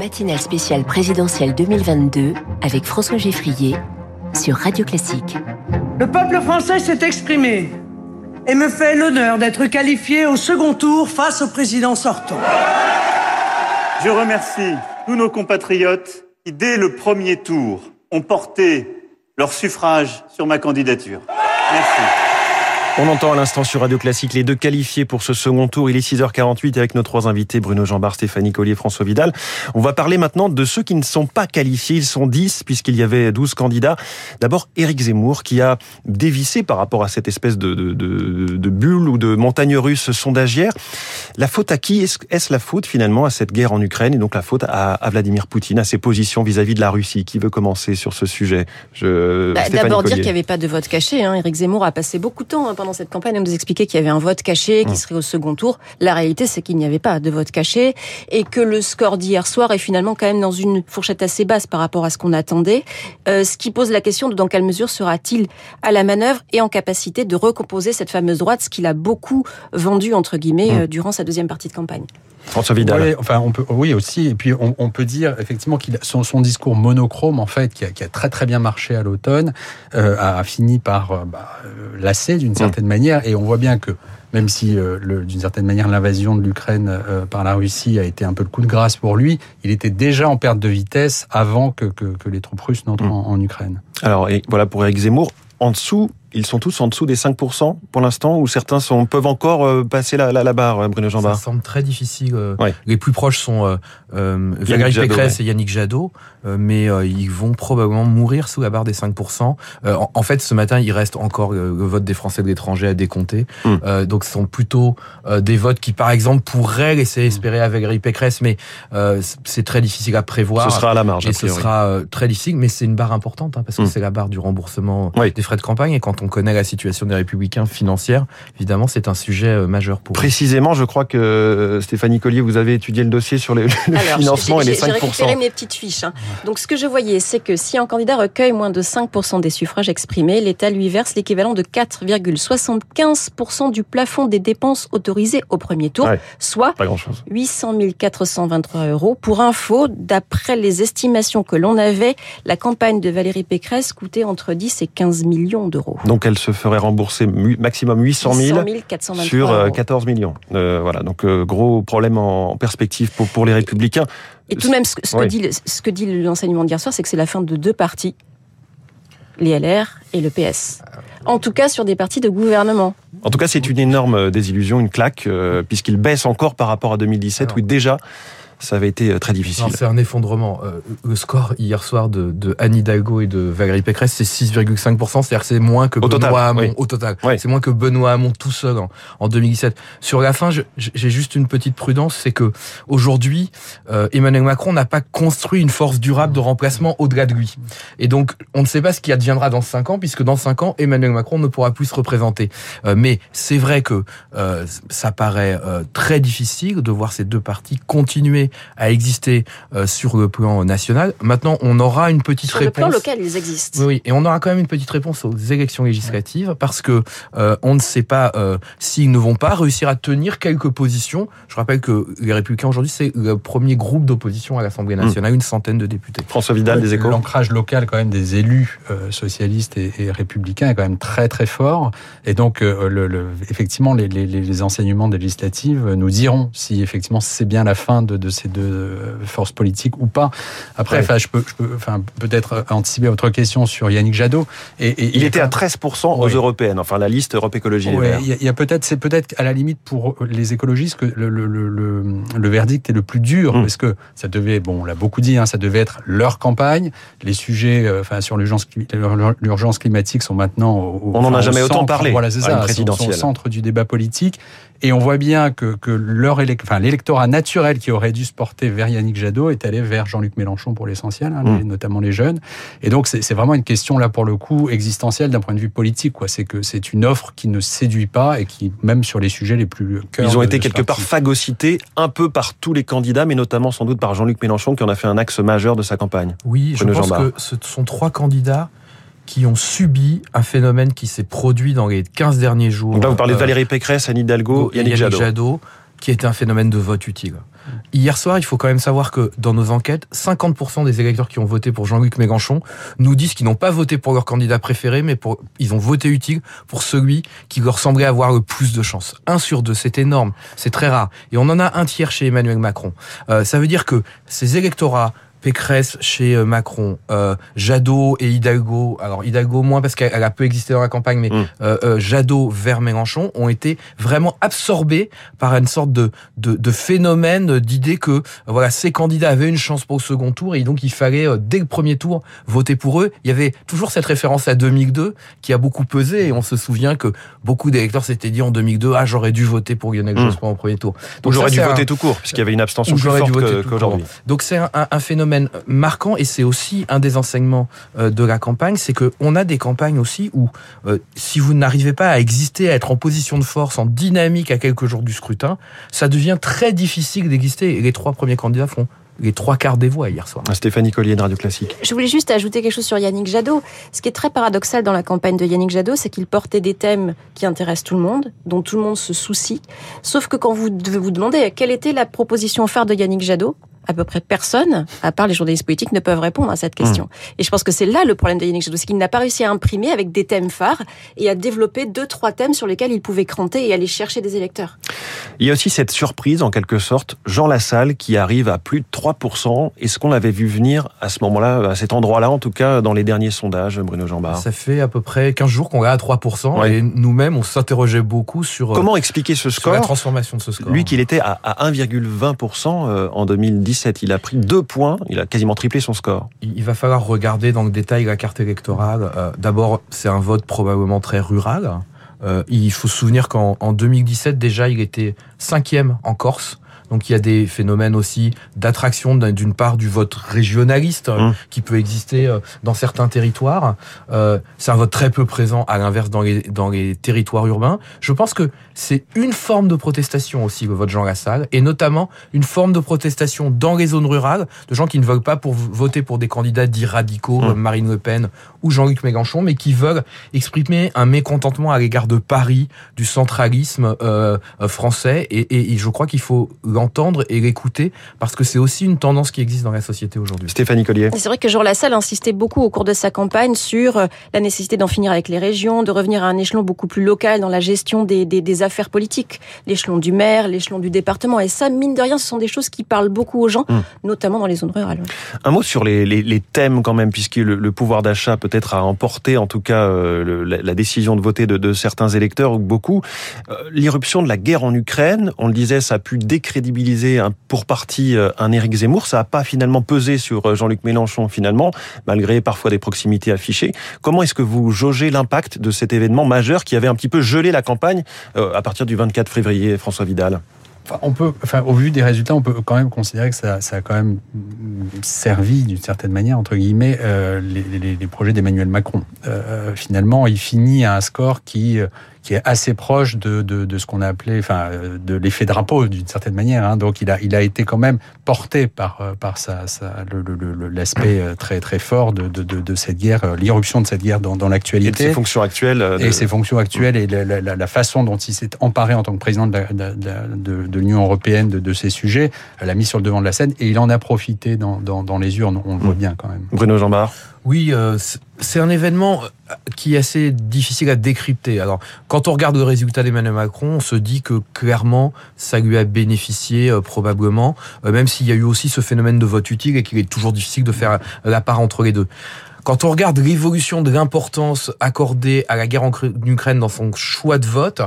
Matinale spéciale présidentielle 2022 avec François Geffrier sur Radio Classique. Le peuple français s'est exprimé et me fait l'honneur d'être qualifié au second tour face au président sortant. Je remercie tous nos compatriotes qui, dès le premier tour, ont porté leur suffrage sur ma candidature. Merci. On entend à l'instant sur Radio Classique les deux qualifiés pour ce second tour. Il est 6h48 avec nos trois invités, Bruno Jambard, Stéphanie Collier, François Vidal. On va parler maintenant de ceux qui ne sont pas qualifiés. Ils sont 10 puisqu'il y avait 12 candidats. D'abord, Éric Zemmour qui a dévissé par rapport à cette espèce de, de, de, de bulle ou de montagne russe sondagière. La faute à qui Est-ce la faute finalement à cette guerre en Ukraine et donc la faute à, à Vladimir Poutine, à ses positions vis-à-vis de la Russie? Qui veut commencer sur ce sujet? Je... bah, D'abord dire qu'il n'y avait pas de vote caché. Hein. Éric Zemmour a passé beaucoup de temps hein, pendant cette campagne à nous expliquer qu'il y avait un vote caché qui mmh. serait au second tour. La réalité, c'est qu'il n'y avait pas de vote caché et que le score d'hier soir est finalement quand même dans une fourchette assez basse par rapport à ce qu'on attendait. Euh, ce qui pose la question de dans quelle mesure sera-t-il à la manœuvre et en capacité de recomposer cette fameuse droite, ce qu'il a beaucoup vendu entre guillemets mmh. euh, durant sa deuxième partie de campagne. François Vidal. Oui, enfin, on peut, oui aussi. Et puis, on, on peut dire effectivement qu'il son, son discours monochrome, en fait, qui a, qui a très très bien marché à l'automne, euh, a fini par euh, bah, euh, lasser d'une certaine mmh. manière. Et on voit bien que même si euh, d'une certaine manière l'invasion de l'Ukraine euh, par la Russie a été un peu le coup de grâce pour lui, il était déjà en perte de vitesse avant que, que, que les troupes russes n'entrent mmh. en, en, Ukraine. Alors, et voilà pour Eric Zemmour. En dessous, ils sont tous en dessous des 5% pour l'instant, ou certains sont, peuvent encore euh, passer la, la, la barre, Bruno Jambard Ça semble très difficile. Euh, ouais. Les plus proches sont euh, euh Valérie Pécresse ouais. et Yannick Jadot, euh, mais euh, ils vont probablement mourir sous la barre des 5%. En, en, fait, ce matin, il reste encore le vote des Français de l'étranger à décompter. Mm. donc, ce sont plutôt des votes qui, par exemple, pourraient laisser espérer à Valérie Pécresse, mais c'est très difficile à prévoir. Ce sera à la marge. Et ce sera très difficile, mais c'est une barre importante, hein, parce que mm. c'est la barre du remboursement ouais. des frais de campagne. Et quand on connaît la situation des républicains financière, évidemment, c'est un sujet euh, majeur pour Précisément, je crois que euh, Stéphanie Collier, vous avez étudié le dossier sur les, le Alors, financement et les 5%. J'ai récupéré mes petites fiches. Hein. Donc, ce que je voyais, c'est que si un candidat recueille moins de 5% des suffrages exprimés, l'État lui verse l'équivalent de 4,75% du plafond des dépenses autorisées au premier tour, ouais, soit 800 423 euros. Pour info, d'après les estimations que l'on avait, la campagne de Valérie Pécresse coûtait entre 10 et 15 millions d'euros. Donc, elle se ferait rembourser maximum 800 000 sur 14 euh, millions. Euh, voilà, donc euh, gros problème en perspective pour, pour les républicains. Et tout de même, ce, que dit, ce que dit l'enseignement d'hier soir, c'est que c'est la fin de deux partis, les LR et le PS. En tout cas, sur des partis de gouvernement. En tout cas, c'est une énorme désillusion, une claque, euh, puisqu'il baisse encore par rapport à 2017, Alors. où déjà ça avait été euh, très difficile. C'est un effondrement. Euh, le score hier soir de, de Anne Hidalgo et de Valérie Pécresse, c'est 6,5%. C'est-à-dire c'est moins que au Benoît total, Hamon. Oui. Au total. Oui. C'est moins que Benoît Hamon tout seul en, en 2017. Sur la fin, j'ai juste une petite prudence, c'est que aujourd'hui, euh, Emmanuel Macron n'a pas construit une force durable de remplacement au-delà de lui. Et donc, on ne sait pas ce qui adviendra dans 5 ans, puisque dans 5 ans, Emmanuel Macron ne pourra plus se représenter. Euh, mais c'est vrai que euh, ça paraît euh, très difficile de voir ces deux partis continuer à exister euh, sur le plan national. Maintenant, on aura une petite sur réponse. Sur le plan local, ils existent. Oui, et on aura quand même une petite réponse aux élections législatives parce que euh, on ne sait pas euh, s'ils ne vont pas réussir à tenir quelques positions. Je rappelle que les Républicains aujourd'hui, c'est le premier groupe d'opposition à l'Assemblée nationale, mmh. une centaine de députés. François Vidal, des échos. L'ancrage local, quand même, des élus euh, socialistes et, et, républicains est quand même très très fort. Et donc, euh, le, le, effectivement, les, les, les enseignements des législatives nous diront si effectivement c'est bien la fin de, de ces deux force politique ou pas. Après, ouais. je peux, je peux, peut-être anticiper votre question sur Yannick Jadot. Et, et il était à 13% aux oui. européennes, enfin la liste Europe Écologie. Oui, il y a, a peut-être, c'est peut-être à la limite pour les écologistes que le, le, le, le verdict est le plus dur, mmh. parce que ça devait, bon, on l'a beaucoup dit, hein, ça devait être leur campagne. Les sujets, euh, enfin, sur l'urgence climatique sont maintenant. Au, on n'en a jamais autant parlé. Voilà, c'est ça, au centre du débat politique. Et on voit bien que, que leur élect... enfin, l'électorat naturel qui aurait dû se porter vers Yannick Jadot est allé vers Jean-Luc Mélenchon pour l'essentiel, hein, mmh. notamment les jeunes. Et donc c'est vraiment une question là pour le coup existentielle d'un point de vue politique. quoi. C'est que c'est une offre qui ne séduit pas et qui même sur les sujets les plus ils ont été quelque part phagocytés un peu par tous les candidats, mais notamment sans doute par Jean-Luc Mélenchon qui en a fait un axe majeur de sa campagne. Oui, je pense que ce sont trois candidats qui ont subi un phénomène qui s'est produit dans les 15 derniers jours. Donc là, vous parlez de Valérie Pécresse, Anne Hidalgo, Yannick, Yannick Jadot. Jadot qui était un phénomène de vote utile. Hier soir, il faut quand même savoir que dans nos enquêtes, 50% des électeurs qui ont voté pour Jean-Luc Mélenchon nous disent qu'ils n'ont pas voté pour leur candidat préféré, mais pour, ils ont voté utile pour celui qui leur semblait avoir le plus de chance. Un sur deux, c'est énorme, c'est très rare. Et on en a un tiers chez Emmanuel Macron. Euh, ça veut dire que ces électorats Pécresse chez euh, Macron, euh, Jadot et Hidalgo, alors Hidalgo moins parce qu'elle a peu existé dans la campagne, mais mm. euh, euh, Jadot vers Mélenchon ont été vraiment absorbés par une sorte de, de, de phénomène d'idée que voilà ces candidats avaient une chance pour le second tour et donc il fallait dès le premier tour voter pour eux. Il y avait toujours cette référence à 2002 qui a beaucoup pesé et on se souvient que beaucoup d'électeurs s'étaient dit en 2002 ah j'aurais dû voter pour Lionel mm. Jospin au premier tour. Donc j'aurais dû voter tout court puisqu'il y avait une abstention plus forte qu'aujourd'hui. Donc c'est un, un phénomène marquant et c'est aussi un des enseignements euh, de la campagne, c'est que on a des campagnes aussi où euh, si vous n'arrivez pas à exister, à être en position de force, en dynamique à quelques jours du scrutin, ça devient très difficile d'exister. Et les trois premiers candidats font les trois quarts des voix hier soir. Stéphanie Collier de Radio Classique. Je voulais juste ajouter quelque chose sur Yannick Jadot. Ce qui est très paradoxal dans la campagne de Yannick Jadot, c'est qu'il portait des thèmes qui intéressent tout le monde, dont tout le monde se soucie. Sauf que quand vous devez vous demander quelle était la proposition phare de Yannick Jadot, à peu près personne, à part les journalistes politiques, ne peuvent répondre à cette question. Mmh. Et je pense que c'est là le problème de Yannick Jadot, c'est qu'il n'a pas réussi à imprimer avec des thèmes phares et à développer deux, trois thèmes sur lesquels il pouvait cranter et aller chercher des électeurs. Il y a aussi cette surprise, en quelque sorte, Jean Lassalle qui arrive à plus de 3%. Est-ce qu'on l'avait vu venir à ce moment-là, à cet endroit-là, en tout cas dans les derniers sondages, Bruno Jambard? Ça fait à peu près 15 jours qu'on est à 3%. Et nous-mêmes, on s'interrogeait beaucoup sur... Euh, Comment expliquer ce score La transformation de ce score. Lui, qu'il était à 1,20% euh, en 2017. Il a pris deux points, il a quasiment triplé son score. Il va falloir regarder dans le détail la carte électorale. Euh, d'abord, c'est un vote probablement très rural. Euh, il faut se souvenir qu'en 2017, déjà, il était cinquième en Corse. Donc il y a des phénomènes aussi d'attraction d'une part du vote régionaliste euh, mmh. qui peut exister euh, dans certains territoires. Euh, c'est un vote très peu présent à l'inverse dans les, dans les territoires urbains. Je pense que c'est une forme de protestation aussi le vote Jean Lassalle et notamment une forme de protestation dans les zones rurales de gens qui ne veulent pas pour voter pour des candidats dits radicaux mmh. Marine Le Pen ou Jean-Luc Mélenchon mais qui veulent exprimer un mécontentement à l'égard de Paris, du centralisme euh, français et, et, et je crois qu'il faut l'entendre et l'écouter parce que c'est aussi une tendance qui existe dans la société aujourd'hui. Stéphanie Collier. C'est vrai que Jean Lassalle insistait beaucoup au cours de sa campagne sur euh, la nécessité d'en finir avec les régions, de revenir à un échelon beaucoup plus local dans la gestion des, des, des affaires politiques, l'échelon du maire, l'échelon du département. Et ça, mine de rien, ce sont des choses qui parlent beaucoup aux gens, hum. notamment dans les zones rurales. Un mot sur les, les, les thèmes quand même, puisque le, le pouvoir d'achat peut-être a emporté en tout cas euh, le, la, la, décision de voter de, de certains électeurs ou beaucoup. Euh, L'irruption de la guerre en Ukraine, on le disait, ça a pu décrédibiliser pour partie euh, un Éric Zemmour. Ça n'a pas finalement pesé sur euh, Jean-Luc Mélenchon finalement, malgré parfois des proximités affichées. Comment est-ce que vous jaugez l'impact de cet événement majeur qui avait un petit peu gelé la campagne euh, à partir du 24 février, François Vidal? On peut, enfin, au vu des résultats, on peut quand même considérer que ça, a quand même servi d'une certaine manière, entre guillemets, les, projets d'Emmanuel Macron. Finalement, il finit à un score qui qui est assez proche de, de, de ce qu'on a appelé, enfin, de l'effet drapeau d'une certaine manière. Hein. Donc, il a, il a été quand même porté par, par sa, sa l'aspect le, très, très fort de, de, de cette guerre, l'irruption de cette guerre dans, dans l'actualité. Et ses fonctions actuelles. Et ses fonctions actuelles et la, la, la, façon dont il s'est emparé en tant que président de, de, l'Union européenne de, de ces sujets, l'a mis sur le devant de la scène et il en a profité dans, dans, dans les urnes. On le voit bien quand même. Bruno Jambard. Oui, euh, c'est un événement euh, qui est assez difficile à décrypter. Alors, quand on regarde le résultat d'Emmanuel Macron, on se dit que clairement, ça lui a bénéficié euh, probablement, même s'il y a eu aussi ce phénomène de vote utile et qu'il est toujours difficile de faire la part entre les deux. Quand on regarde l'évolution de l'importance accordée à la guerre en Ukraine dans son choix de vote,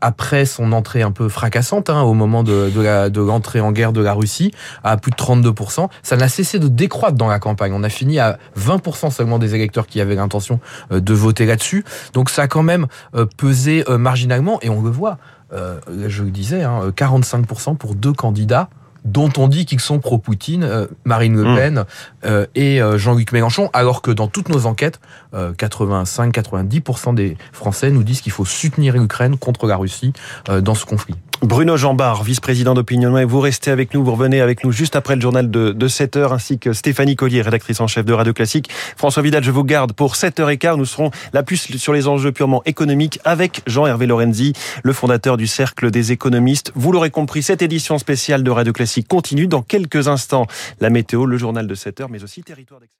après son entrée un peu fracassante hein, au moment de, de, l'entrée en guerre de la Russie à plus de 32%, ça n'a cessé de décroître dans la campagne. On a fini à 20% seulement des électeurs qui avaient l'intention euh, de voter là-dessus. Donc ça a quand même euh, pesé euh, marginalement et on le voit. je le disais, hein, 45% pour deux candidats dont on dit qu'ils sont pro-Poutine, euh, Marine Le mmh. Pen euh, et euh, Jean-Luc Mélenchon, alors que dans toutes nos enquêtes, 85-90% des Français nous disent qu'il faut soutenir l'Ukraine contre la Russie dans ce conflit. Bruno Jambard, vice-président d'Opinion et vous restez avec nous, vous revenez avec nous juste après le journal de, de 7h, ainsi que Stéphanie Collier, rédactrice en chef de Radio Classique. François Vidal, je vous garde pour 7h15. Nous serons là plus sur les enjeux purement économiques avec Jean-Hervé Lorenzi, le fondateur du Cercle des économistes. Vous l'aurez compris, cette édition spéciale de Radio Classique continue dans quelques instants. La météo, le journal de 7h, mais aussi territoire d'excellence.